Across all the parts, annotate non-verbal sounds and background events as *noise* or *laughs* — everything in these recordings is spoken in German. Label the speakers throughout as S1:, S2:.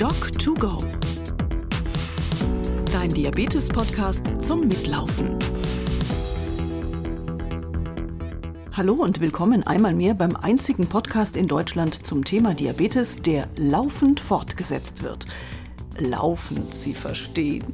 S1: Doc2Go. Dein Diabetes-Podcast zum Mitlaufen. Hallo und willkommen einmal mehr beim einzigen Podcast in Deutschland zum Thema Diabetes, der laufend fortgesetzt wird. Laufend, Sie verstehen.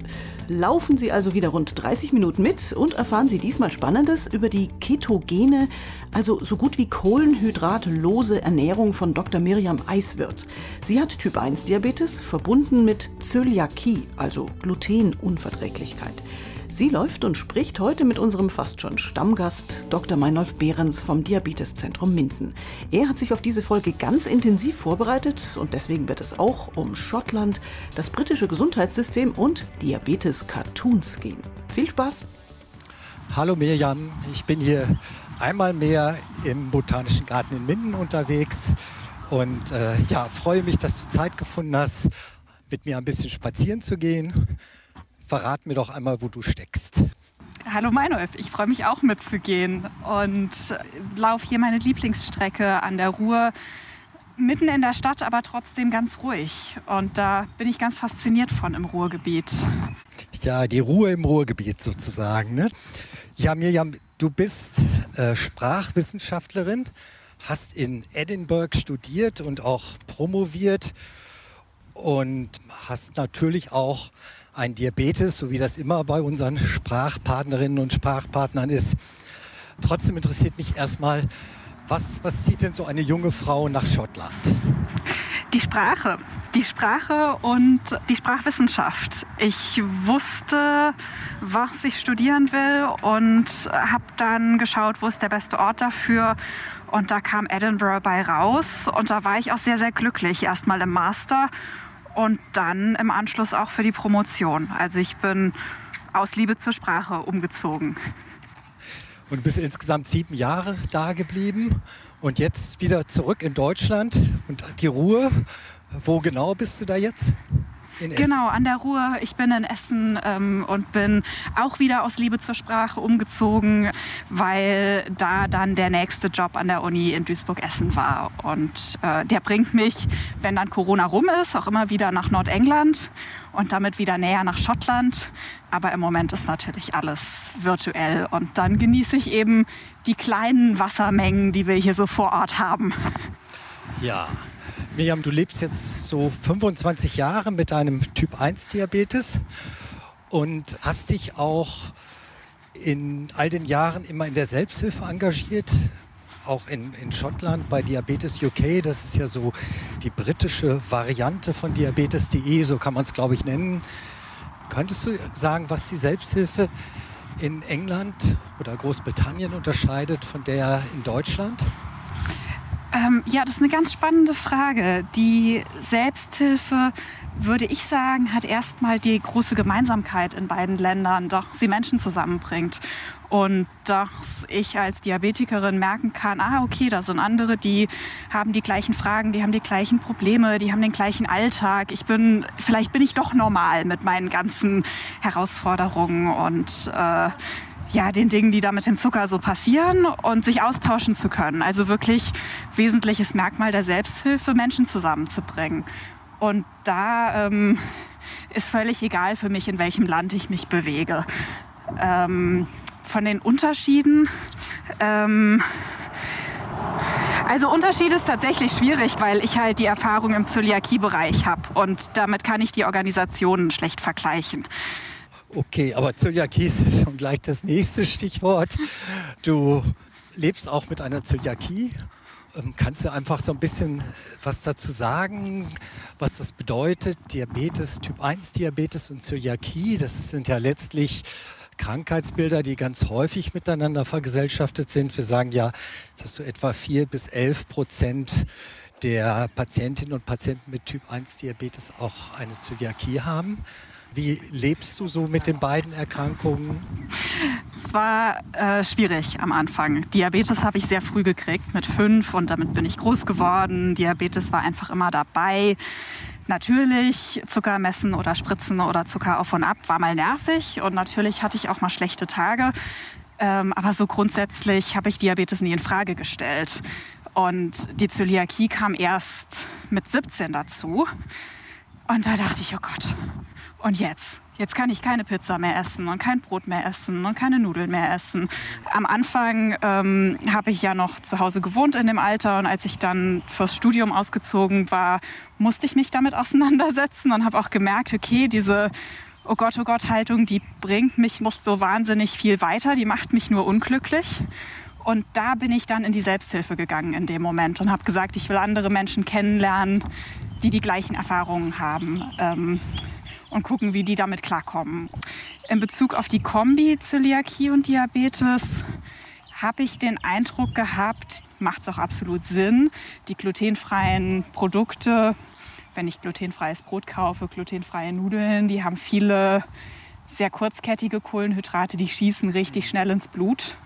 S1: Laufen Sie also wieder rund 30 Minuten mit und erfahren Sie diesmal Spannendes über die ketogene, also so gut wie kohlenhydratlose Ernährung von Dr. Miriam Eiswirth. Sie hat Typ 1 Diabetes verbunden mit Zöliakie, also Glutenunverträglichkeit. Sie läuft und spricht heute mit unserem fast schon Stammgast Dr. Meinolf Behrens vom Diabeteszentrum Minden. Er hat sich auf diese Folge ganz intensiv vorbereitet und deswegen wird es auch um Schottland, das britische Gesundheitssystem und Diabetes-Cartoons gehen. Viel Spaß!
S2: Hallo Mirjam, ich bin hier einmal mehr im Botanischen Garten in Minden unterwegs und äh, ja, freue mich, dass du Zeit gefunden hast, mit mir ein bisschen spazieren zu gehen verrat mir doch einmal, wo du steckst.
S3: Hallo Meinolf, ich freue mich auch mitzugehen und laufe hier meine Lieblingsstrecke an der Ruhr mitten in der Stadt, aber trotzdem ganz ruhig. Und da bin ich ganz fasziniert von im Ruhrgebiet.
S2: Ja, die Ruhe im Ruhrgebiet sozusagen. Ne? Ja, Mirjam, du bist äh, Sprachwissenschaftlerin, hast in Edinburgh studiert und auch promoviert und hast natürlich auch ein Diabetes, so wie das immer bei unseren Sprachpartnerinnen und Sprachpartnern ist. Trotzdem interessiert mich erstmal, was, was zieht denn so eine junge Frau nach Schottland?
S3: Die Sprache. Die Sprache und die Sprachwissenschaft. Ich wusste, was ich studieren will und habe dann geschaut, wo ist der beste Ort dafür. Und da kam Edinburgh bei raus. Und da war ich auch sehr, sehr glücklich. Erstmal im Master und dann im Anschluss auch für die Promotion. Also ich bin aus Liebe zur Sprache umgezogen.
S2: Und bist insgesamt sieben Jahre da geblieben und jetzt wieder zurück in Deutschland und die Ruhe. Wo genau bist du da jetzt?
S3: Genau, an der Ruhr. Ich bin in Essen ähm, und bin auch wieder aus Liebe zur Sprache umgezogen, weil da dann der nächste Job an der Uni in Duisburg-Essen war. Und äh, der bringt mich, wenn dann Corona rum ist, auch immer wieder nach Nordengland und damit wieder näher nach Schottland. Aber im Moment ist natürlich alles virtuell und dann genieße ich eben die kleinen Wassermengen, die wir hier so vor Ort haben.
S2: Ja, Miriam, du lebst jetzt so 25 Jahre mit deinem Typ 1 Diabetes und hast dich auch in all den Jahren immer in der Selbsthilfe engagiert, auch in, in Schottland bei Diabetes UK. Das ist ja so die britische Variante von Diabetes.de, so kann man es, glaube ich, nennen. Könntest du sagen, was die Selbsthilfe in England oder Großbritannien unterscheidet von der in Deutschland?
S3: Ähm, ja, das ist eine ganz spannende Frage. Die Selbsthilfe, würde ich sagen, hat erstmal die große Gemeinsamkeit in beiden Ländern, dass sie Menschen zusammenbringt. Und dass ich als Diabetikerin merken kann, ah, okay, da sind andere, die haben die gleichen Fragen, die haben die gleichen Probleme, die haben den gleichen Alltag. Ich bin, vielleicht bin ich doch normal mit meinen ganzen Herausforderungen und äh, ja, den Dingen, die da mit dem Zucker so passieren und sich austauschen zu können. Also wirklich wesentliches Merkmal der Selbsthilfe, Menschen zusammenzubringen. Und da ähm, ist völlig egal für mich, in welchem Land ich mich bewege. Ähm, von den Unterschieden. Ähm, also Unterschied ist tatsächlich schwierig, weil ich halt die Erfahrung im Zöliakie-Bereich habe und damit kann ich die Organisationen schlecht vergleichen.
S2: Okay, aber Zöliakie ist schon gleich das nächste Stichwort. Du lebst auch mit einer Zöliakie. Ähm, kannst du einfach so ein bisschen was dazu sagen, was das bedeutet? Diabetes, Typ 1 Diabetes und Zöliakie, das sind ja letztlich Krankheitsbilder, die ganz häufig miteinander vergesellschaftet sind. Wir sagen ja, dass so etwa 4 bis 11 Prozent der Patientinnen und Patienten mit Typ 1 Diabetes auch eine Zöliakie haben. Wie lebst du so mit den beiden Erkrankungen?
S3: Es war äh, schwierig am Anfang. Diabetes habe ich sehr früh gekriegt, mit fünf, und damit bin ich groß geworden. Diabetes war einfach immer dabei. Natürlich Zucker messen oder spritzen oder Zucker auf und ab war mal nervig und natürlich hatte ich auch mal schlechte Tage. Ähm, aber so grundsätzlich habe ich Diabetes nie in Frage gestellt. Und die Zöliakie kam erst mit 17 dazu. Und da dachte ich, oh Gott, und jetzt? Jetzt kann ich keine Pizza mehr essen und kein Brot mehr essen und keine Nudeln mehr essen. Am Anfang ähm, habe ich ja noch zu Hause gewohnt in dem Alter und als ich dann fürs Studium ausgezogen war, musste ich mich damit *laughs* auseinandersetzen und habe auch gemerkt, okay, diese Oh Gott, oh Gott Haltung, die bringt mich nicht so wahnsinnig viel weiter, die macht mich nur unglücklich. Und da bin ich dann in die Selbsthilfe gegangen in dem Moment und habe gesagt, ich will andere Menschen kennenlernen, die die gleichen Erfahrungen haben. Ähm, und gucken, wie die damit klarkommen. In Bezug auf die Kombi Zöliakie und Diabetes habe ich den Eindruck gehabt, macht es auch absolut Sinn, die glutenfreien Produkte, wenn ich glutenfreies Brot kaufe, glutenfreie Nudeln, die haben viele sehr kurzkettige Kohlenhydrate, die schießen richtig schnell ins Blut.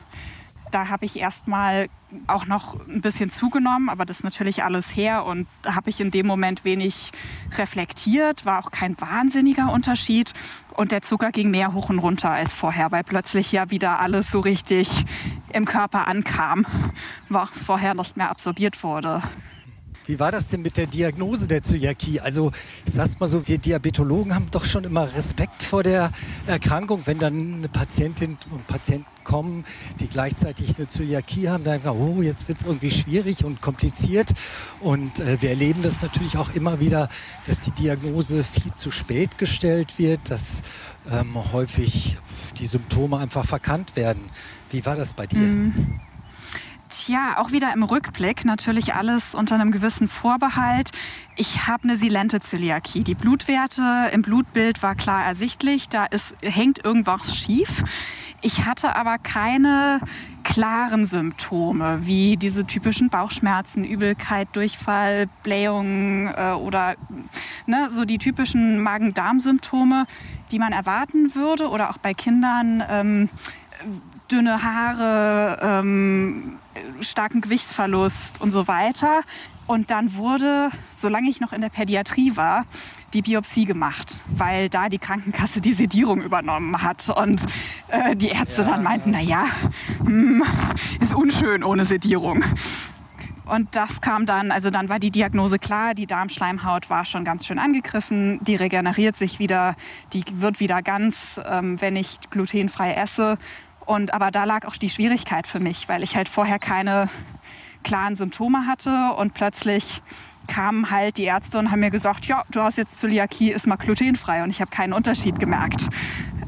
S3: Da habe ich erstmal auch noch ein bisschen zugenommen, aber das ist natürlich alles her und habe ich in dem Moment wenig reflektiert, war auch kein wahnsinniger Unterschied und der Zucker ging mehr hoch und runter als vorher, weil plötzlich ja wieder alles so richtig im Körper ankam, was vorher nicht mehr absorbiert wurde.
S2: Wie war das denn mit der Diagnose der Zöliakie? Also ich sag's mal so, wir Diabetologen haben doch schon immer Respekt vor der Erkrankung, wenn dann eine Patientin und Patienten kommen, die gleichzeitig eine Zöliakie haben, dann oh, jetzt wird es irgendwie schwierig und kompliziert. Und äh, wir erleben das natürlich auch immer wieder, dass die Diagnose viel zu spät gestellt wird, dass ähm, häufig die Symptome einfach verkannt werden. Wie war das bei dir?
S3: Mhm. Tja, auch wieder im Rückblick natürlich alles unter einem gewissen Vorbehalt. Ich habe eine silente Zöliakie. Die Blutwerte im Blutbild war klar ersichtlich. Da ist, hängt irgendwas schief. Ich hatte aber keine klaren Symptome wie diese typischen Bauchschmerzen, Übelkeit, Durchfall, Blähungen äh, oder ne, so die typischen Magen-Darm-Symptome, die man erwarten würde oder auch bei Kindern. Ähm, dünne Haare, ähm, starken Gewichtsverlust und so weiter. Und dann wurde, solange ich noch in der Pädiatrie war, die Biopsie gemacht, weil da die Krankenkasse die Sedierung übernommen hat. Und äh, die Ärzte ja, dann meinten, naja, hm, ist unschön ohne Sedierung. Und das kam dann, also dann war die Diagnose klar, die Darmschleimhaut war schon ganz schön angegriffen, die regeneriert sich wieder, die wird wieder ganz, ähm, wenn ich glutenfrei esse. Und aber da lag auch die Schwierigkeit für mich, weil ich halt vorher keine klaren Symptome hatte und plötzlich kamen halt die Ärzte und haben mir gesagt, ja, du hast jetzt Zöliakie, ist mal glutenfrei und ich habe keinen Unterschied gemerkt.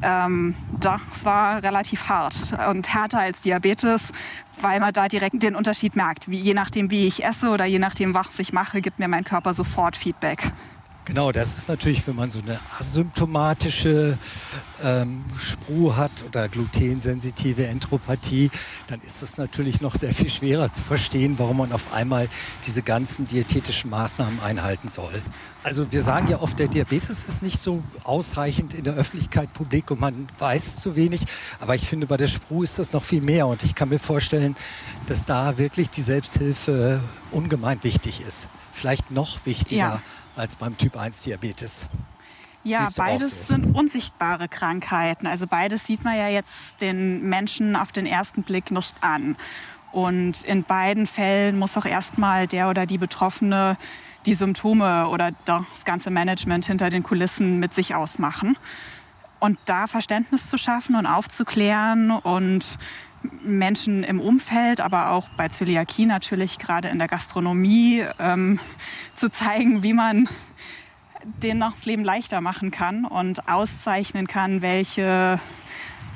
S3: Ähm, das war relativ hart und härter als Diabetes, weil man da direkt den Unterschied merkt. Wie, je nachdem, wie ich esse oder je nachdem, was ich mache, gibt mir mein Körper sofort Feedback.
S2: Genau, das ist natürlich, wenn man so eine asymptomatische ähm, Spru hat oder glutensensitive Entropathie, dann ist das natürlich noch sehr viel schwerer zu verstehen, warum man auf einmal diese ganzen diätetischen Maßnahmen einhalten soll. Also wir sagen ja oft, der Diabetes ist nicht so ausreichend in der Öffentlichkeit publik und man weiß zu wenig. Aber ich finde, bei der Spru ist das noch viel mehr. Und ich kann mir vorstellen, dass da wirklich die Selbsthilfe ungemein wichtig ist. Vielleicht noch wichtiger. Ja als beim Typ 1 Diabetes.
S3: Ja, beides so? sind unsichtbare Krankheiten. Also beides sieht man ja jetzt den Menschen auf den ersten Blick nicht an. Und in beiden Fällen muss auch erstmal der oder die Betroffene die Symptome oder das ganze Management hinter den Kulissen mit sich ausmachen. Und da Verständnis zu schaffen und aufzuklären und Menschen im Umfeld, aber auch bei Zöliakie natürlich gerade in der Gastronomie ähm, zu zeigen, wie man denen noch das Leben leichter machen kann und auszeichnen kann, welche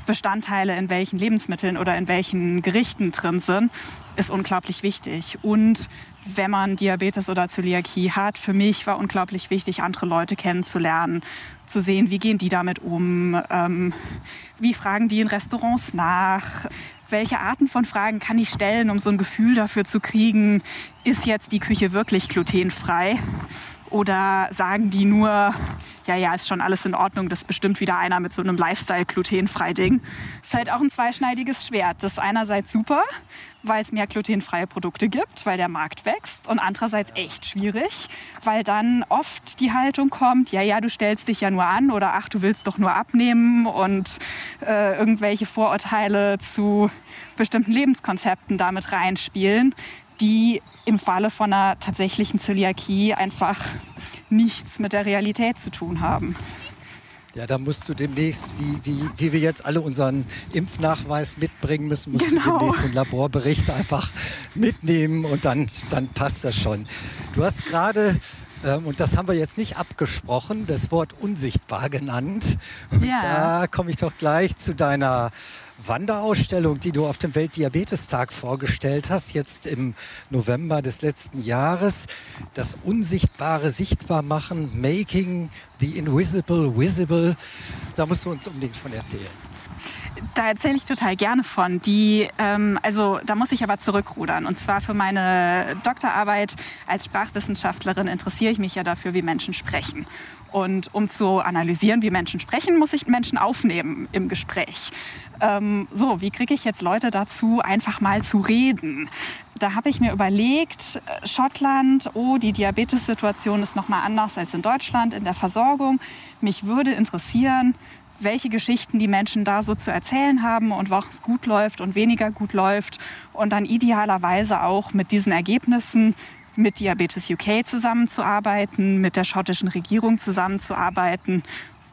S3: Bestandteile in welchen Lebensmitteln oder in welchen Gerichten drin sind, ist unglaublich wichtig. Und wenn man Diabetes oder Zöliakie hat, für mich war unglaublich wichtig, andere Leute kennenzulernen, zu sehen, wie gehen die damit um, ähm, wie fragen die in Restaurants nach, welche Arten von Fragen kann ich stellen, um so ein Gefühl dafür zu kriegen, ist jetzt die Küche wirklich glutenfrei? Oder sagen die nur, ja, ja, ist schon alles in Ordnung, das bestimmt wieder einer mit so einem Lifestyle-glutenfrei-Ding. Ist halt auch ein zweischneidiges Schwert. Das ist einerseits super, weil es mehr glutenfreie Produkte gibt, weil der Markt wächst. Und andererseits echt schwierig, weil dann oft die Haltung kommt, ja, ja, du stellst dich ja nur an oder ach, du willst doch nur abnehmen und äh, irgendwelche Vorurteile zu bestimmten Lebenskonzepten damit reinspielen, die im Falle von einer tatsächlichen Zöliakie einfach nichts mit der Realität zu tun haben.
S2: Ja, da musst du demnächst, wie, wie, wie wir jetzt alle unseren Impfnachweis mitbringen müssen, musst genau. du demnächst den Laborbericht einfach mitnehmen und dann, dann passt das schon. Du hast gerade ähm, und das haben wir jetzt nicht abgesprochen, das Wort unsichtbar genannt. Und ja. da komme ich doch gleich zu deiner Wanderausstellung, die du auf dem Weltdiabetestag vorgestellt hast, jetzt im November des letzten Jahres. Das Unsichtbare sichtbar machen, Making the Invisible Visible. Da musst du uns unbedingt von erzählen.
S3: Da erzähle ich total gerne von. Die, ähm, also da muss ich aber zurückrudern. Und zwar für meine Doktorarbeit als Sprachwissenschaftlerin interessiere ich mich ja dafür, wie Menschen sprechen. Und um zu analysieren, wie Menschen sprechen, muss ich Menschen aufnehmen im Gespräch. Ähm, so, wie kriege ich jetzt Leute dazu, einfach mal zu reden? Da habe ich mir überlegt, Schottland, oh, die Diabetes-Situation ist nochmal anders als in Deutschland in der Versorgung. Mich würde interessieren, welche Geschichten die Menschen da so zu erzählen haben und was gut läuft und weniger gut läuft. Und dann idealerweise auch mit diesen Ergebnissen mit Diabetes UK zusammenzuarbeiten, mit der schottischen Regierung zusammenzuarbeiten,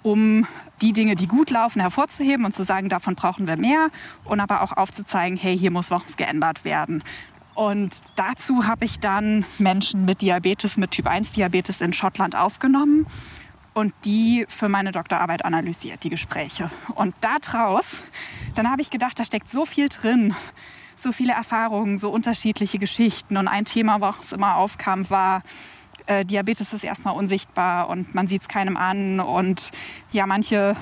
S3: um die Dinge, die gut laufen, hervorzuheben und zu sagen, davon brauchen wir mehr und aber auch aufzuzeigen, hey, hier muss was geändert werden. Und dazu habe ich dann Menschen mit Diabetes, mit Typ 1 Diabetes in Schottland aufgenommen und die für meine Doktorarbeit analysiert, die Gespräche. Und daraus, dann habe ich gedacht, da steckt so viel drin so viele Erfahrungen, so unterschiedliche Geschichten. Und ein Thema, was immer aufkam, war, äh, Diabetes ist erstmal unsichtbar und man sieht es keinem an. Und ja, manche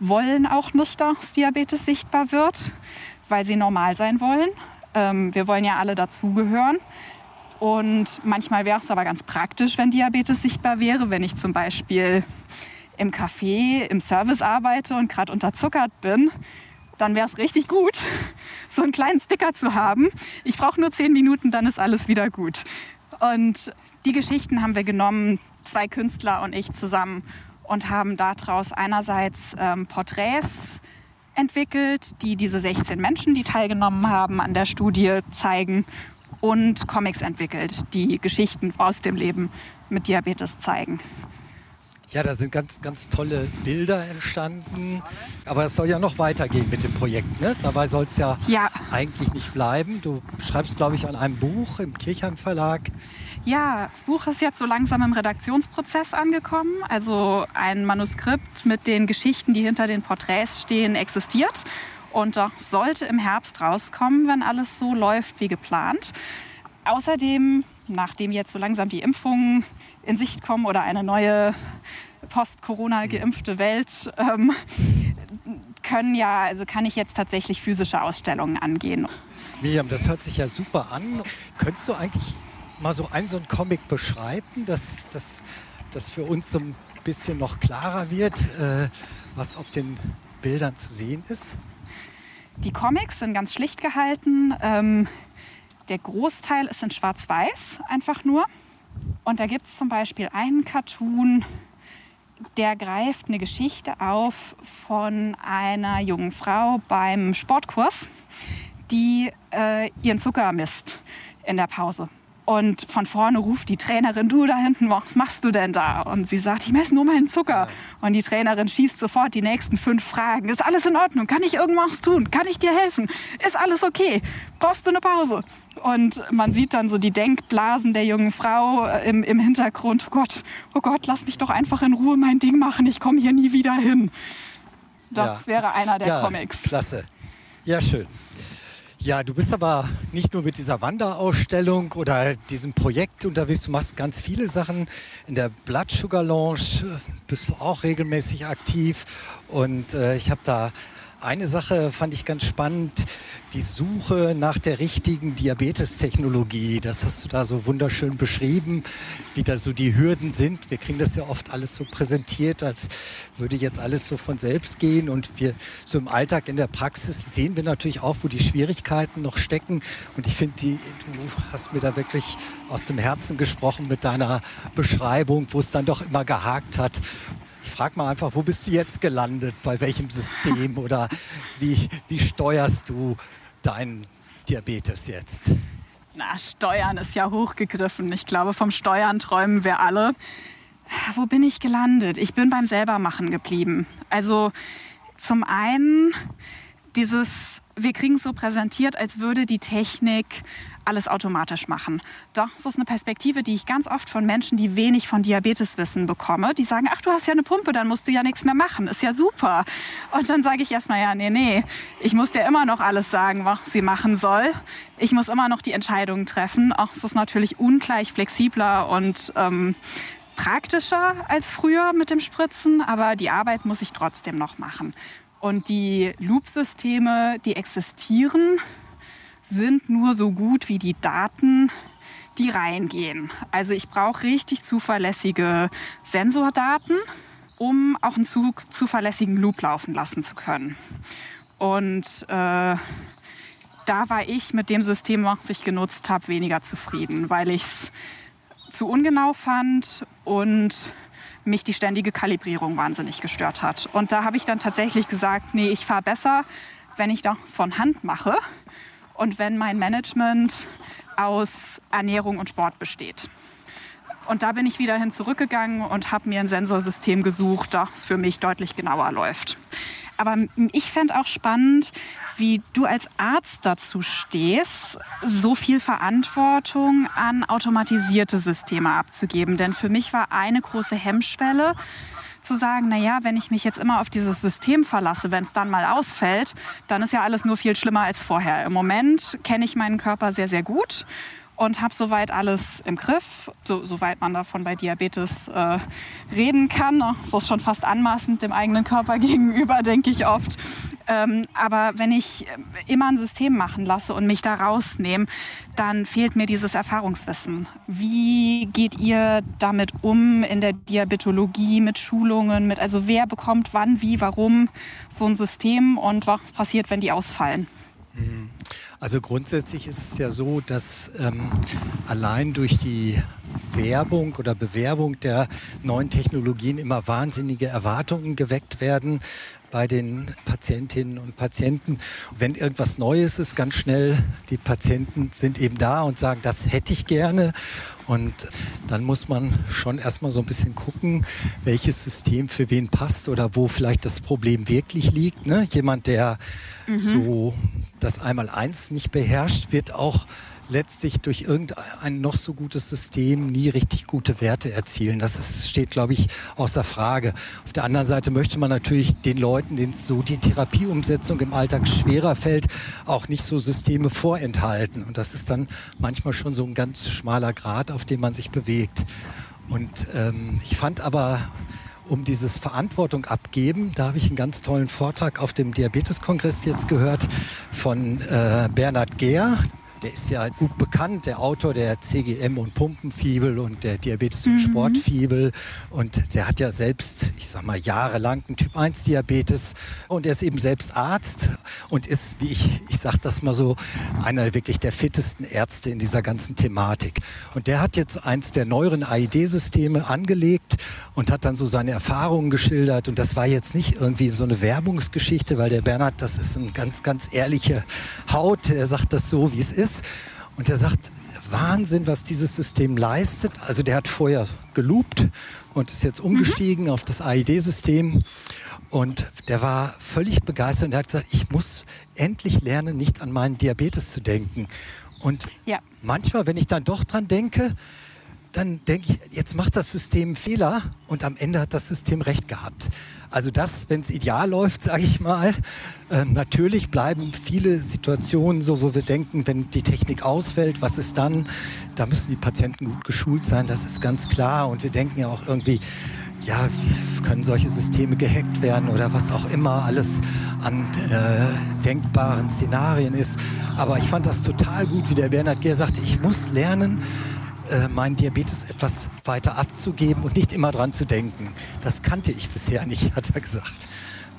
S3: wollen auch nicht, dass Diabetes sichtbar wird, weil sie normal sein wollen. Ähm, wir wollen ja alle dazugehören. Und manchmal wäre es aber ganz praktisch, wenn Diabetes sichtbar wäre, wenn ich zum Beispiel im Café, im Service arbeite und gerade unterzuckert bin, dann wäre es richtig gut, *laughs* so einen kleinen Sticker zu haben. Ich brauche nur zehn Minuten, dann ist alles wieder gut. Und die Geschichten haben wir genommen, zwei Künstler und ich zusammen, und haben daraus einerseits ähm, Porträts entwickelt, die diese 16 Menschen, die teilgenommen haben an der Studie, zeigen und Comics entwickelt, die Geschichten aus dem Leben mit Diabetes zeigen.
S2: Ja, da sind ganz, ganz tolle Bilder entstanden. Aber es soll ja noch weitergehen mit dem Projekt. Ne? Dabei soll es ja, ja, eigentlich nicht bleiben. Du schreibst, glaube ich, an einem Buch im Kirchheim Verlag.
S3: Ja, das Buch ist jetzt so langsam im Redaktionsprozess angekommen. Also ein Manuskript mit den Geschichten, die hinter den Porträts stehen, existiert. Und doch sollte im Herbst rauskommen, wenn alles so läuft wie geplant. Außerdem, nachdem jetzt so langsam die Impfungen in Sicht kommen oder eine neue post-Corona geimpfte Welt ähm, können ja, also kann ich jetzt tatsächlich physische Ausstellungen angehen.
S2: Miriam, das hört sich ja super an. Könntest du eigentlich mal so einen, so einen Comic beschreiben, dass das für uns so ein bisschen noch klarer wird, äh, was auf den Bildern zu sehen ist?
S3: Die Comics sind ganz schlicht gehalten. Ähm, der Großteil ist in Schwarz-Weiß einfach nur. Und da gibt es zum Beispiel einen Cartoon, der greift eine Geschichte auf von einer jungen Frau beim Sportkurs, die äh, ihren Zucker misst in der Pause. Und von vorne ruft die Trainerin, du da hinten, was machst du denn da? Und sie sagt, ich messe nur meinen Zucker. Und die Trainerin schießt sofort die nächsten fünf Fragen. Ist alles in Ordnung? Kann ich irgendwas tun? Kann ich dir helfen? Ist alles okay? Brauchst du eine Pause? Und man sieht dann so die Denkblasen der jungen Frau äh, im, im Hintergrund. Oh Gott, oh Gott, lass mich doch einfach in Ruhe mein Ding machen. Ich komme hier nie wieder hin. Das ja. wäre einer der
S2: ja,
S3: Comics.
S2: Klasse. Ja, schön. Ja, du bist aber nicht nur mit dieser Wanderausstellung oder diesem Projekt unterwegs, du machst ganz viele Sachen. In der Blood Sugar Lounge bist du auch regelmäßig aktiv und äh, ich habe da eine Sache fand ich ganz spannend, die Suche nach der richtigen Diabetestechnologie. Das hast du da so wunderschön beschrieben, wie da so die Hürden sind. Wir kriegen das ja oft alles so präsentiert, als würde jetzt alles so von selbst gehen. Und wir so im Alltag, in der Praxis sehen wir natürlich auch, wo die Schwierigkeiten noch stecken. Und ich finde, du hast mir da wirklich aus dem Herzen gesprochen mit deiner Beschreibung, wo es dann doch immer gehakt hat frag mal einfach, wo bist du jetzt gelandet? Bei welchem System? *laughs* Oder wie, wie steuerst du deinen Diabetes jetzt?
S3: Na, Steuern ist ja hochgegriffen. Ich glaube, vom Steuern träumen wir alle. Wo bin ich gelandet? Ich bin beim Selbermachen geblieben. Also zum einen dieses, wir kriegen es so präsentiert, als würde die Technik alles automatisch machen. Doch, das ist eine Perspektive, die ich ganz oft von Menschen, die wenig von Diabetes wissen, bekomme. Die sagen, ach, du hast ja eine Pumpe, dann musst du ja nichts mehr machen. Ist ja super. Und dann sage ich erstmal, ja, nee, nee, ich muss dir immer noch alles sagen, was sie machen soll. Ich muss immer noch die Entscheidungen treffen. Auch es ist natürlich ungleich flexibler und ähm, praktischer als früher mit dem Spritzen, aber die Arbeit muss ich trotzdem noch machen. Und die Loop-Systeme, die existieren, sind nur so gut wie die Daten, die reingehen. Also ich brauche richtig zuverlässige Sensordaten, um auch einen zu, zuverlässigen Loop laufen lassen zu können. Und äh, da war ich mit dem System, was ich genutzt habe, weniger zufrieden, weil ich es zu ungenau fand und mich die ständige Kalibrierung wahnsinnig gestört hat. Und da habe ich dann tatsächlich gesagt, nee, ich fahre besser, wenn ich das von Hand mache und wenn mein Management aus Ernährung und Sport besteht. Und da bin ich wieder hin zurückgegangen und habe mir ein Sensorsystem gesucht, das für mich deutlich genauer läuft. Aber ich fände auch spannend, wie du als Arzt dazu stehst, so viel Verantwortung an automatisierte Systeme abzugeben. Denn für mich war eine große Hemmschwelle, zu sagen, naja, wenn ich mich jetzt immer auf dieses System verlasse, wenn es dann mal ausfällt, dann ist ja alles nur viel schlimmer als vorher. Im Moment kenne ich meinen Körper sehr, sehr gut und habe soweit alles im Griff, so, soweit man davon bei Diabetes äh, reden kann. Das ist schon fast anmaßend dem eigenen Körper *laughs* gegenüber, denke ich oft. Ähm, aber wenn ich immer ein System machen lasse und mich da rausnehme, dann fehlt mir dieses Erfahrungswissen. Wie geht ihr damit um in der Diabetologie mit Schulungen, mit also wer bekommt wann, wie, warum so ein System und was passiert, wenn die ausfallen?
S2: Mhm. Also grundsätzlich ist es ja so, dass ähm, allein durch die Werbung oder Bewerbung der neuen Technologien immer wahnsinnige Erwartungen geweckt werden bei den Patientinnen und Patienten. Wenn irgendwas Neues ist, ganz schnell, die Patienten sind eben da und sagen, das hätte ich gerne. Und dann muss man schon erstmal so ein bisschen gucken, welches System für wen passt oder wo vielleicht das Problem wirklich liegt. Ne? Jemand, der mhm. so das Einmal-Eins nicht beherrscht, wird auch letztlich durch irgendein noch so gutes System nie richtig gute Werte erzielen. Das ist, steht, glaube ich, außer Frage. Auf der anderen Seite möchte man natürlich den Leuten, denen so die Therapieumsetzung im Alltag schwerer fällt, auch nicht so Systeme vorenthalten. Und das ist dann manchmal schon so ein ganz schmaler Grad, auf dem man sich bewegt. Und ähm, ich fand aber um dieses Verantwortung abgeben. Da habe ich einen ganz tollen Vortrag auf dem Diabeteskongress jetzt gehört von äh, Bernhard Gehr, der ist ja gut bekannt, der Autor der CGM und Pumpenfibel und der Diabetes und mhm. Sportfibel. Und der hat ja selbst, ich sag mal, jahrelang einen Typ 1 Diabetes. Und er ist eben selbst Arzt und ist, wie ich, ich sag das mal so, einer wirklich der fittesten Ärzte in dieser ganzen Thematik. Und der hat jetzt eins der neueren AID-Systeme angelegt und hat dann so seine Erfahrungen geschildert. Und das war jetzt nicht irgendwie so eine Werbungsgeschichte, weil der Bernhard, das ist ein ganz, ganz ehrliche Haut. Er sagt das so, wie es ist ist. Und er sagt, Wahnsinn, was dieses System leistet. Also der hat vorher geloopt und ist jetzt umgestiegen mhm. auf das AID-System. Und der war völlig begeistert und er hat gesagt, ich muss endlich lernen, nicht an meinen Diabetes zu denken. Und ja. manchmal, wenn ich dann doch dran denke, dann denke ich, jetzt macht das System Fehler und am Ende hat das System recht gehabt. Also das, wenn es ideal läuft, *laughs* sage ich mal. Ähm, natürlich bleiben viele Situationen so, wo wir denken, wenn die Technik ausfällt, was ist dann? Da müssen die Patienten gut geschult sein, das ist ganz klar. Und wir denken ja auch irgendwie, ja, wie können solche Systeme gehackt werden oder was auch immer alles an äh, denkbaren Szenarien ist. Aber ich fand das total gut, wie der Bernhard Gehr sagte, ich muss lernen, äh, meinen Diabetes etwas weiter abzugeben und nicht immer dran zu denken. Das kannte ich bisher nicht, *laughs* hat er gesagt.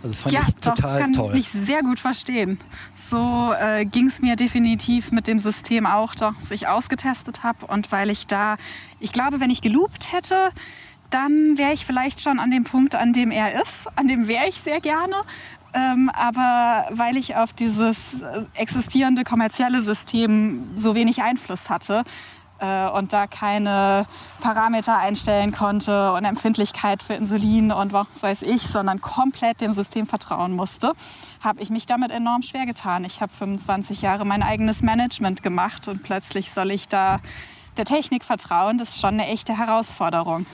S3: Also fand ja, ich total doch, das kann toll. ich sehr gut verstehen. So äh, ging es mir definitiv mit dem System auch, das ich ausgetestet habe. Und weil ich da, ich glaube, wenn ich geloopt hätte, dann wäre ich vielleicht schon an dem Punkt, an dem er ist. An dem wäre ich sehr gerne. ähm, aber weil ich auf dieses äh, existierende kommerzielle System so wenig Einfluss hatte, äh, und da keine Parameter einstellen konnte und Empfindlichkeit für Insulin und was weiß ich, sondern komplett dem System vertrauen musste, habe ich mich damit enorm schwer getan. Ich habe 25 Jahre mein eigenes Management gemacht und plötzlich soll ich da der Technik vertrauen. Das ist schon eine echte Herausforderung.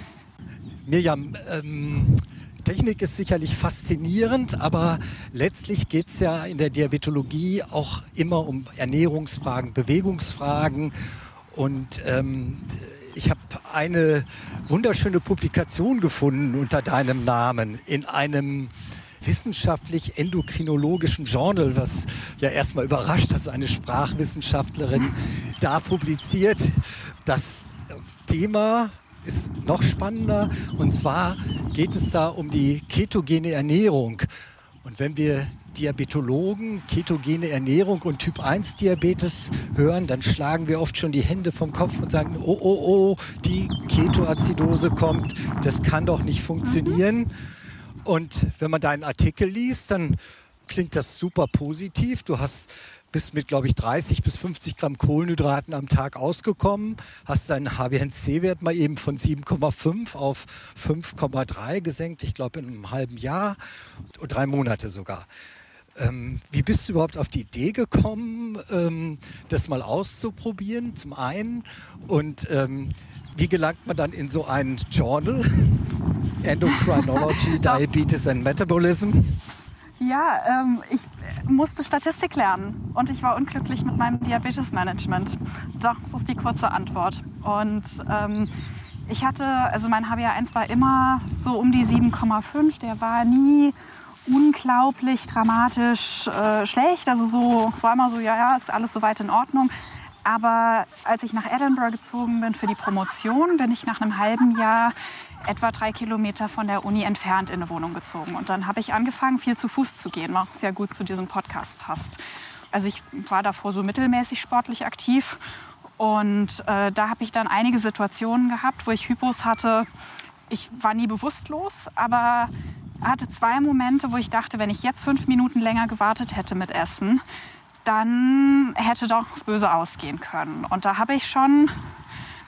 S2: Mirjam, ähm, Technik ist sicherlich faszinierend, aber letztlich geht es ja in der Diabetologie auch immer um Ernährungsfragen, Bewegungsfragen und ähm, ich habe eine wunderschöne Publikation gefunden unter deinem Namen in einem wissenschaftlich endokrinologischen Journal, was ja erstmal überrascht, dass eine Sprachwissenschaftlerin da publiziert. Das Thema ist noch spannender und zwar geht es da um die ketogene Ernährung. Und wenn wir Diabetologen ketogene Ernährung und Typ 1 Diabetes hören, dann schlagen wir oft schon die Hände vom Kopf und sagen, oh, oh, oh, die Ketoazidose kommt, das kann doch nicht funktionieren. Und wenn man deinen Artikel liest, dann klingt das super positiv. Du hast bist mit, glaube ich, 30 bis 50 Gramm Kohlenhydraten am Tag ausgekommen, hast deinen HbA1c-Wert mal eben von 7,5 auf 5,3 gesenkt, ich glaube in einem halben Jahr, drei Monate sogar. Ähm, wie bist du überhaupt auf die Idee gekommen, ähm, das mal auszuprobieren, zum einen? Und ähm, wie gelangt man dann in so ein Journal? *laughs* Endocrinology, Diabetes and Metabolism?
S3: Ja, ähm, ich musste Statistik lernen und ich war unglücklich mit meinem Diabetesmanagement. Doch, das ist die kurze Antwort. Und ähm, ich hatte, also mein HbA1 war immer so um die 7,5, der war nie unglaublich dramatisch äh, schlecht. Also so, war immer so, ja, ja, ist alles soweit in Ordnung. Aber als ich nach Edinburgh gezogen bin für die Promotion, bin ich nach einem halben Jahr etwa drei Kilometer von der Uni entfernt in eine Wohnung gezogen. Und dann habe ich angefangen, viel zu Fuß zu gehen, was sehr gut zu diesem Podcast passt. Also ich war davor so mittelmäßig sportlich aktiv und äh, da habe ich dann einige Situationen gehabt, wo ich Hypos hatte. Ich war nie bewusstlos, aber hatte zwei Momente, wo ich dachte, wenn ich jetzt fünf Minuten länger gewartet hätte mit Essen, dann hätte doch das Böse ausgehen können. Und da habe ich schon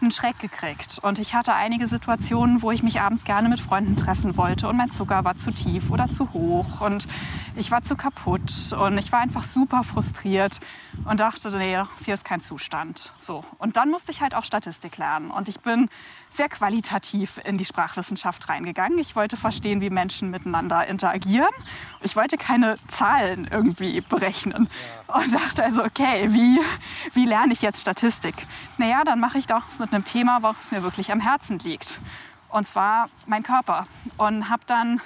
S3: einen Schreck gekriegt. Und ich hatte einige Situationen, wo ich mich abends gerne mit Freunden treffen wollte und mein Zucker war zu tief oder zu hoch und ich war zu kaputt und ich war einfach super frustriert und dachte, nee, hier ist kein Zustand. So. Und dann musste ich halt auch Statistik lernen und ich bin sehr qualitativ in die Sprachwissenschaft reingegangen. Ich wollte verstehen, wie Menschen miteinander interagieren. Ich wollte keine Zahlen irgendwie berechnen und dachte also, okay, wie, wie lerne ich jetzt Statistik? Naja, dann mache ich doch mit mit einem Thema, was mir wirklich am Herzen liegt. Und zwar mein Körper. Und habe dann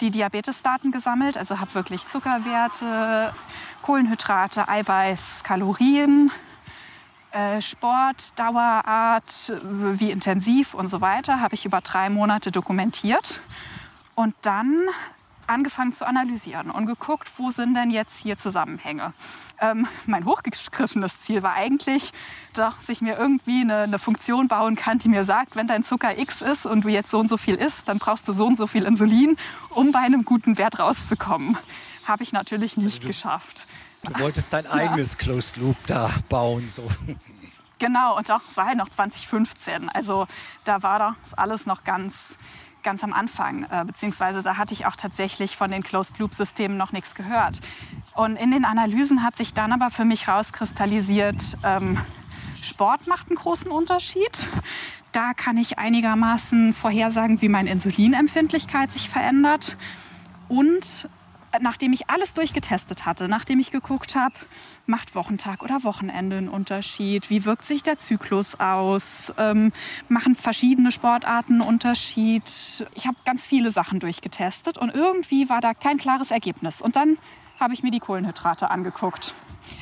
S3: die Diabetesdaten gesammelt, also habe wirklich Zuckerwerte, Kohlenhydrate, Eiweiß, Kalorien, äh, Sport, Dauerart, wie intensiv und so weiter, habe ich über drei Monate dokumentiert. Und dann angefangen zu analysieren und geguckt, wo sind denn jetzt hier Zusammenhänge. Ähm, mein hochgegriffenes Ziel war eigentlich, dass ich mir irgendwie eine, eine, Funktion bauen kann, die mir sagt, wenn dein Zucker X ist und du jetzt so und so viel isst, dann brauchst du so und so viel Insulin, um bei einem guten Wert rauszukommen. Habe ich natürlich nicht also du, geschafft.
S2: Du wolltest dein *laughs* eigenes ja. Closed Loop da bauen. So.
S3: Genau, und auch, es war halt noch 2015. Also da war das alles noch ganz, ganz am Anfang, äh, beziehungsweise da hatte ich auch tatsächlich von den Closed-Loop-Systemen noch nichts gehört. Und in den Analysen hat sich dann aber für mich rauskristallisiert, ähm, Sport macht einen großen Unterschied. Da kann ich einigermaßen vorhersagen, wie meine Insulinempfindlichkeit sich verändert. Und nachdem ich alles durchgetestet hatte, nachdem ich geguckt habe, macht Wochentag oder Wochenende einen Unterschied? Wie wirkt sich der Zyklus aus? Ähm, machen verschiedene Sportarten einen Unterschied? Ich habe ganz viele Sachen durchgetestet und irgendwie war da kein klares Ergebnis. Und dann habe ich mir die Kohlenhydrate angeguckt.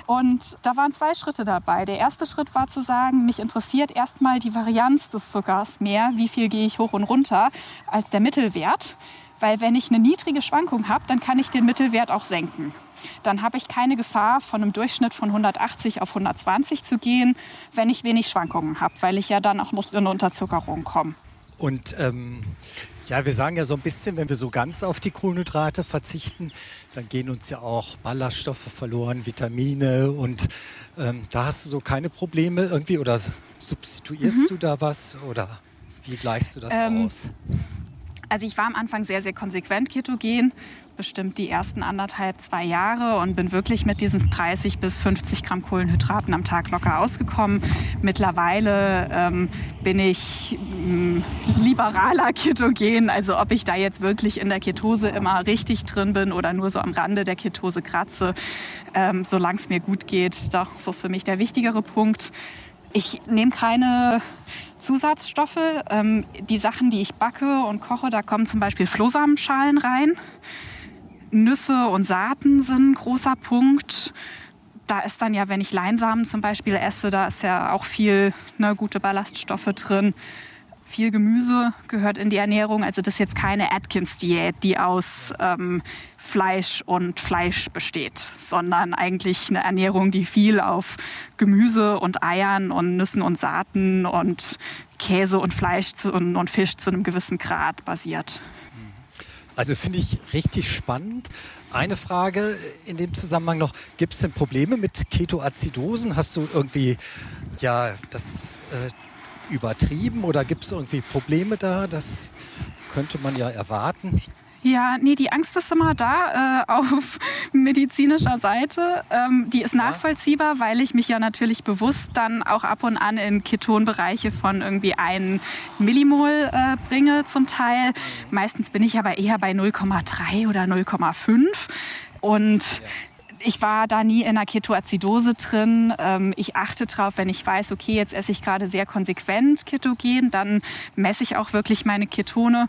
S3: Und da waren zwei Schritte dabei. Der erste Schritt war zu sagen, mich interessiert erstmal die Varianz des Zuckers mehr, wie viel gehe ich hoch und runter, als der Mittelwert. Weil wenn ich eine niedrige Schwankung habe, dann kann ich den Mittelwert auch senken. Dann habe ich keine Gefahr, von einem Durchschnitt von 180 auf 120 zu gehen, wenn ich wenig Schwankungen habe, weil ich ja dann auch noch in eine Unterzuckerung komme.
S2: Und ähm, Ja, wir sagen ja so ein bisschen, wenn wir so ganz auf die Kohlenhydrate verzichten, dann gehen uns ja auch Ballaststoffe verloren, Vitamine und ähm, da hast du so keine Probleme irgendwie oder substituierst mhm. du da was oder wie gleichst du das ähm, aus?
S3: Also ich war am Anfang sehr, sehr konsequent ketogen, bestimmt die ersten anderthalb, zwei Jahre und bin wirklich mit diesen 30 bis 50 Gramm Kohlenhydraten am Tag locker ausgekommen. Mittlerweile ähm, bin ich ähm, liberaler ketogen, also ob ich da jetzt wirklich in der Ketose immer richtig drin bin oder nur so am Rande der Ketose kratze, ähm, solange es mir gut geht, das ist für mich der wichtigere Punkt. Ich nehme keine Zusatzstoffe. Ähm, die Sachen, die ich backe und koche, da kommen zum Beispiel Flohsamenschalen rein. Nüsse und Saaten sind ein großer Punkt. Da ist dann ja, wenn ich Leinsamen zum Beispiel esse, da ist ja auch viel ne, gute Ballaststoffe drin. Viel Gemüse gehört in die Ernährung. Also das ist jetzt keine Atkins-Diät, die aus ähm, Fleisch und Fleisch besteht, sondern eigentlich eine Ernährung, die viel auf Gemüse und Eiern und Nüssen und Saaten und Käse und Fleisch zu, und, und Fisch zu einem gewissen Grad basiert.
S2: Also finde ich richtig spannend. Eine Frage in dem Zusammenhang noch, gibt es denn Probleme mit Ketoazidosen? Hast du irgendwie ja, das äh, übertrieben oder gibt es irgendwie Probleme da? Das könnte man ja erwarten.
S3: Ja, nee, die Angst ist immer da äh, auf *laughs* medizinischer Seite. Ähm, die ist ja. nachvollziehbar, weil ich mich ja natürlich bewusst dann auch ab und an in Ketonbereiche von irgendwie 1 Millimol äh, bringe zum Teil. Meistens bin ich aber eher bei 0,3 oder 0,5. Und ja ich war da nie in einer Ketoazidose drin. Ähm, ich achte darauf, wenn ich weiß, okay, jetzt esse ich gerade sehr konsequent ketogen, dann messe ich auch wirklich meine Ketone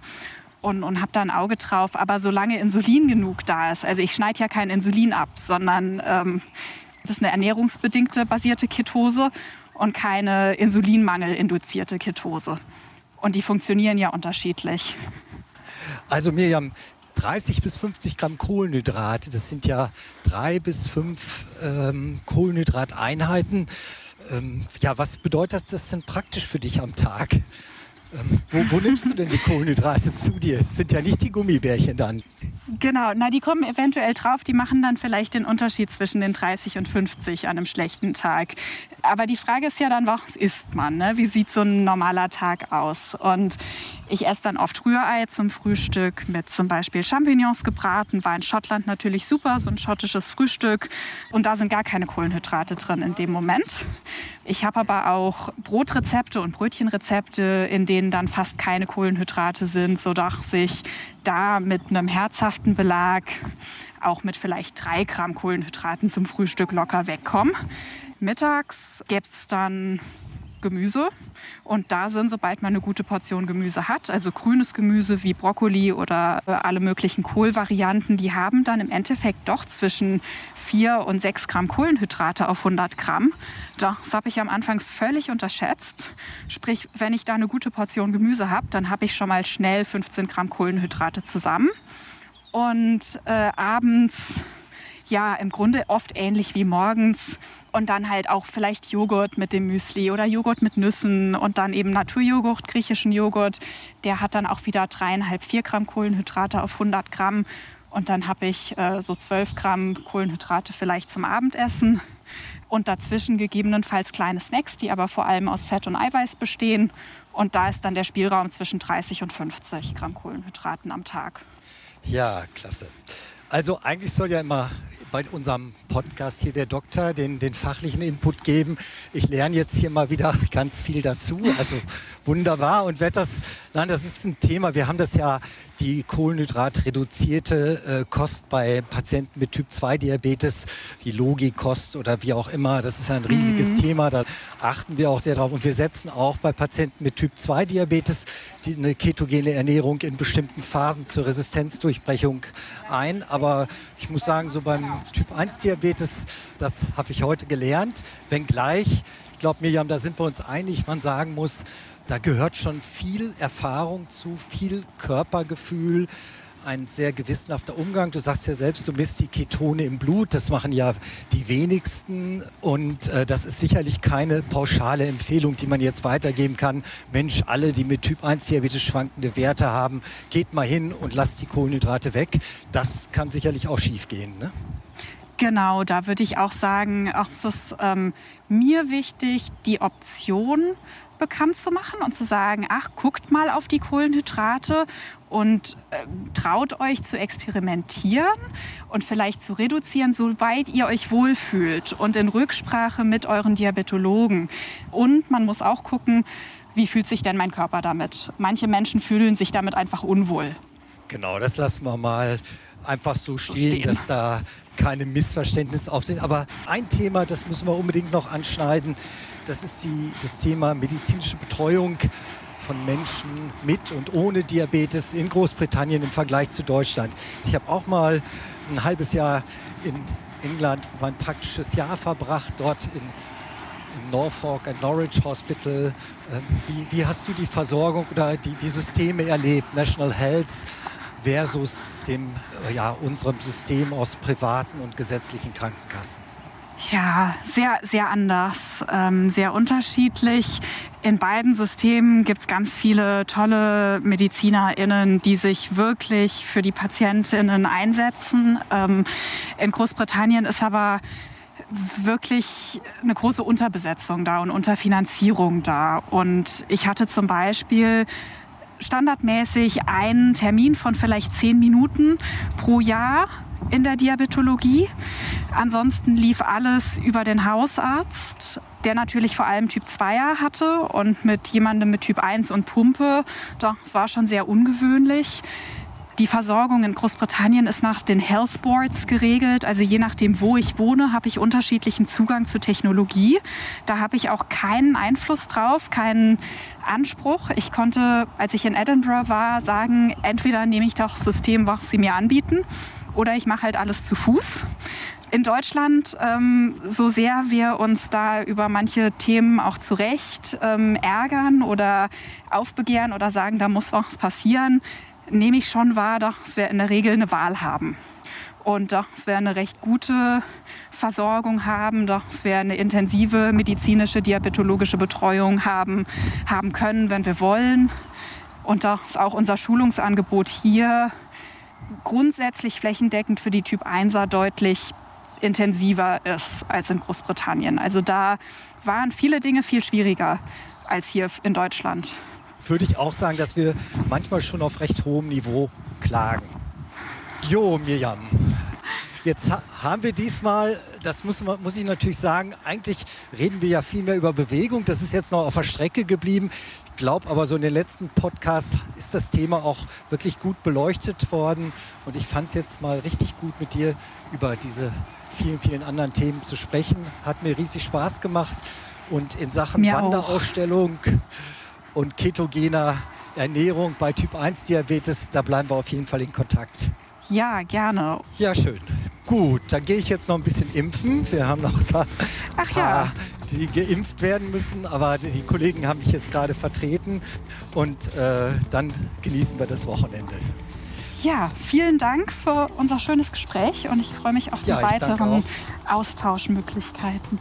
S3: und, und habe da ein Auge drauf. Aber solange Insulin genug da ist, also ich schneide ja kein Insulin ab, sondern ähm, das ist eine ernährungsbedingte basierte Ketose und keine Insulinmangel-induzierte Ketose. Und die funktionieren ja unterschiedlich.
S2: Also Miriam, 30 bis 50 Gramm Kohlenhydrate, das sind ja drei bis fünf ähm, Kohlenhydrateinheiten. Ähm, ja, was bedeutet das denn praktisch für dich am Tag? Ähm, wo, wo, nimmst du denn die Kohlenhydrate zu dir? Das sind ja nicht die Gummibärchen dann.
S3: Genau, na, die kommen eventuell drauf, die machen dann vielleicht den Unterschied zwischen den 30 und 50 an einem schlechten Tag. Aber die Frage ist ja dann, was isst man? Ne? Wie sieht so ein normaler Tag aus? Und ich esse dann oft Rührei zum Frühstück mit zum Beispiel Champignons gebraten. War in Schottland natürlich super, so ein schottisches Frühstück. Und da sind gar keine Kohlenhydrate drin in dem Moment. Ich habe aber auch Brotrezepte und Brötchenrezepte, in denen dann fast keine Kohlenhydrate sind, sodass ich da mit einem herzhaften Belag auch mit vielleicht drei Gramm Kohlenhydraten zum Frühstück locker wegkomme. Mittags gibt es dann Gemüse. Und da sind, sobald man eine gute Portion Gemüse hat, also grünes Gemüse wie Brokkoli oder äh, alle möglichen Kohlvarianten, die haben dann im Endeffekt doch zwischen 4 und 6 Gramm Kohlenhydrate auf 100 Gramm. Das habe ich am Anfang völlig unterschätzt. Sprich, wenn ich da eine gute Portion Gemüse habe, dann habe ich schon mal schnell 15 Gramm Kohlenhydrate zusammen. Und äh, abends ja im Grunde oft ähnlich wie morgens und dann halt auch vielleicht Joghurt mit dem Müsli oder Joghurt mit Nüssen und dann eben Naturjoghurt, griechischen Joghurt. Der hat dann auch wieder dreieinhalb, vier Gramm Kohlenhydrate auf 100 Gramm und dann habe ich äh, so 12 Gramm Kohlenhydrate vielleicht zum Abendessen und dazwischen gegebenenfalls kleine Snacks, die aber vor allem aus Fett und Eiweiß bestehen. Und da ist dann der Spielraum zwischen 30 und 50 Gramm Kohlenhydraten am Tag.
S2: Ja, klasse. Also eigentlich soll ja immer bei unserem Podcast hier der Doktor den, den fachlichen Input geben. Ich lerne jetzt hier mal wieder *laughs* ganz viel dazu. Also wunderbar und werde das, nein, das ist ein Thema. Wir haben das ja die kohlenhydratreduzierte äh, Kost bei Patienten mit Typ 2 Diabetes, die Logikost oder wie auch immer. Das ist ein riesiges mhm. Thema. Da achten wir auch sehr drauf. Und wir setzen auch bei Patienten mit Typ 2 Diabetes die, eine ketogene Ernährung in bestimmten Phasen zur Resistenzdurchbrechung ein. Aber ich muss sagen, so beim Typ 1 Diabetes, das habe ich heute gelernt. Wenngleich, ich glaube, Miriam, da sind wir uns einig, man sagen muss, da gehört schon viel Erfahrung zu, viel Körpergefühl. ein sehr gewissenhafter Umgang. Du sagst ja selbst, du misst die Ketone im Blut. Das machen ja die wenigsten. Und äh, das ist sicherlich keine pauschale Empfehlung, die man jetzt weitergeben kann. Mensch, alle, die mit Typ 1 Diabetes schwankende Werte haben, geht mal hin und lasst die Kohlenhydrate weg. Das kann sicherlich auch schief gehen. Ne?
S3: Genau, da würde ich auch sagen, auch es ist ähm, mir wichtig, die Option bekannt zu machen und zu sagen, ach, guckt mal auf die Kohlenhydrate und äh, traut euch zu experimentieren und vielleicht zu reduzieren, soweit ihr euch wohlfühlt und in Rücksprache mit euren Diabetologen. Und man muss auch gucken, wie fühlt sich denn mein Körper damit? Manche Menschen fühlen sich damit einfach unwohl.
S2: Genau, das lassen wir mal einfach so stehen, so stehen. dass da keine Missverständnisse aufsehen. Aber ein Thema, das müssen wir unbedingt noch anschneiden, das ist die, das Thema medizinische Betreuung von Menschen mit und ohne Diabetes in Großbritannien im Vergleich zu Deutschland. Ich habe auch mal ein halbes Jahr in England mein praktisches Jahr verbracht, dort in, im Norfolk and Norwich Hospital. Ähm, wie, wie, hast du die Versorgung oder die, die Systeme erlebt, National Health versus dem, ja, unserem System aus privaten und gesetzlichen Krankenkassen?
S3: Ja, sehr, sehr anders, ähm, sehr unterschiedlich. In beiden Systemen gibt es ganz viele tolle MedizinerInnen, die sich wirklich für die PatientInnen einsetzen. Ähm, in Großbritannien ist aber wirklich eine große Unterbesetzung da und Unterfinanzierung da. Und ich hatte zum Beispiel standardmäßig einen Termin von vielleicht zehn Minuten pro Jahr in der Diabetologie. Ansonsten lief alles über den Hausarzt, der natürlich vor allem Typ 2er hatte und mit jemandem mit Typ 1 und Pumpe. Es war schon sehr ungewöhnlich. Die Versorgung in Großbritannien ist nach den Health Boards geregelt. Also je nachdem, wo ich wohne, habe ich unterschiedlichen Zugang zu Technologie. Da habe ich auch keinen Einfluss drauf, keinen Anspruch. Ich konnte, als ich in Edinburgh war, sagen, entweder nehme ich das System, was sie mir anbieten, oder ich mache halt alles zu Fuß. In Deutschland, ähm, so sehr wir uns da über manche Themen auch zu Recht ähm, ärgern oder aufbegehren oder sagen, da muss was passieren, nehme ich schon wahr, dass wir in der Regel eine Wahl haben. Und dass wir eine recht gute Versorgung haben, dass wir eine intensive medizinische, diabetologische Betreuung haben, haben können, wenn wir wollen. Und dass auch unser Schulungsangebot hier grundsätzlich flächendeckend für die Typ 1er deutlich intensiver ist als in Großbritannien. Also da waren viele Dinge viel schwieriger als hier in Deutschland.
S2: Würde ich auch sagen, dass wir manchmal schon auf recht hohem Niveau klagen. Jo, Mirjam. Jetzt haben wir diesmal, das muss, muss ich natürlich sagen, eigentlich reden wir ja viel mehr über Bewegung. Das ist jetzt noch auf der Strecke geblieben glaube aber so in den letzten Podcasts ist das Thema auch wirklich gut beleuchtet worden. Und ich fand es jetzt mal richtig gut mit dir über diese vielen, vielen anderen Themen zu sprechen. Hat mir riesig Spaß gemacht. Und in Sachen mir Wanderausstellung auch. Und ketogener Ernährung bei Typ 1 Diabetes, da bleiben wir auf jeden Fall in Kontakt.
S3: Ja, gerne.
S2: Ja, schön. Gut, dann gehe ich jetzt noch ein bisschen impfen. Wir haben noch da Ach paar, ja. die geimpft werden müssen, aber die Kollegen haben mich jetzt gerade vertreten und äh, dann genießen wir das Wochenende.
S3: Ja, vielen Dank für unser schönes Gespräch und ich freue mich auf die ja, weiteren Austauschmöglichkeiten.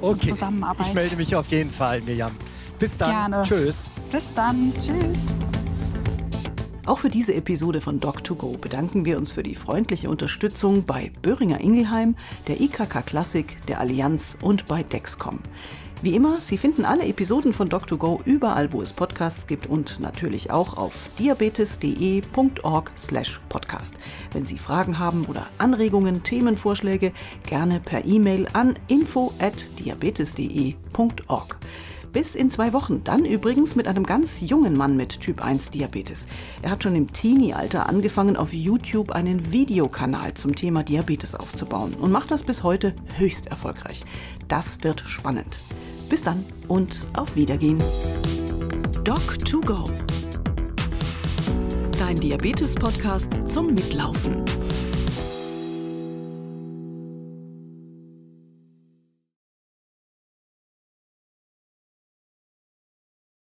S2: Okay, Zusammenarbeit. ich melde mich auf jeden Fall, Mirjam. Bis dann.
S3: Gerne.
S2: Tschüss.
S3: Bis dann. Tschüss.
S1: Auch für diese Episode von Doc2Go bedanken wir uns für die freundliche Unterstützung bei Böhringer Ingelheim, der IKK Klassik, der Allianz und bei Dexcom. Wie immer, Sie finden alle Episoden von Doc2Go überall, wo es Podcasts gibt und natürlich auch auf diabetes.de.org/podcast. Wenn Sie Fragen haben oder Anregungen, Themenvorschläge, gerne per E-Mail an info@diabetes.de.org. Bis in zwei Wochen. Dann übrigens mit einem ganz jungen Mann mit Typ 1 Diabetes. Er hat schon im Teenie-Alter angefangen, auf YouTube einen Videokanal zum Thema Diabetes aufzubauen und macht das bis heute höchst erfolgreich. Das wird spannend. Bis dann und auf Wiedergehen. Doc2Go. Dein Diabetes-Podcast zum Mitlaufen.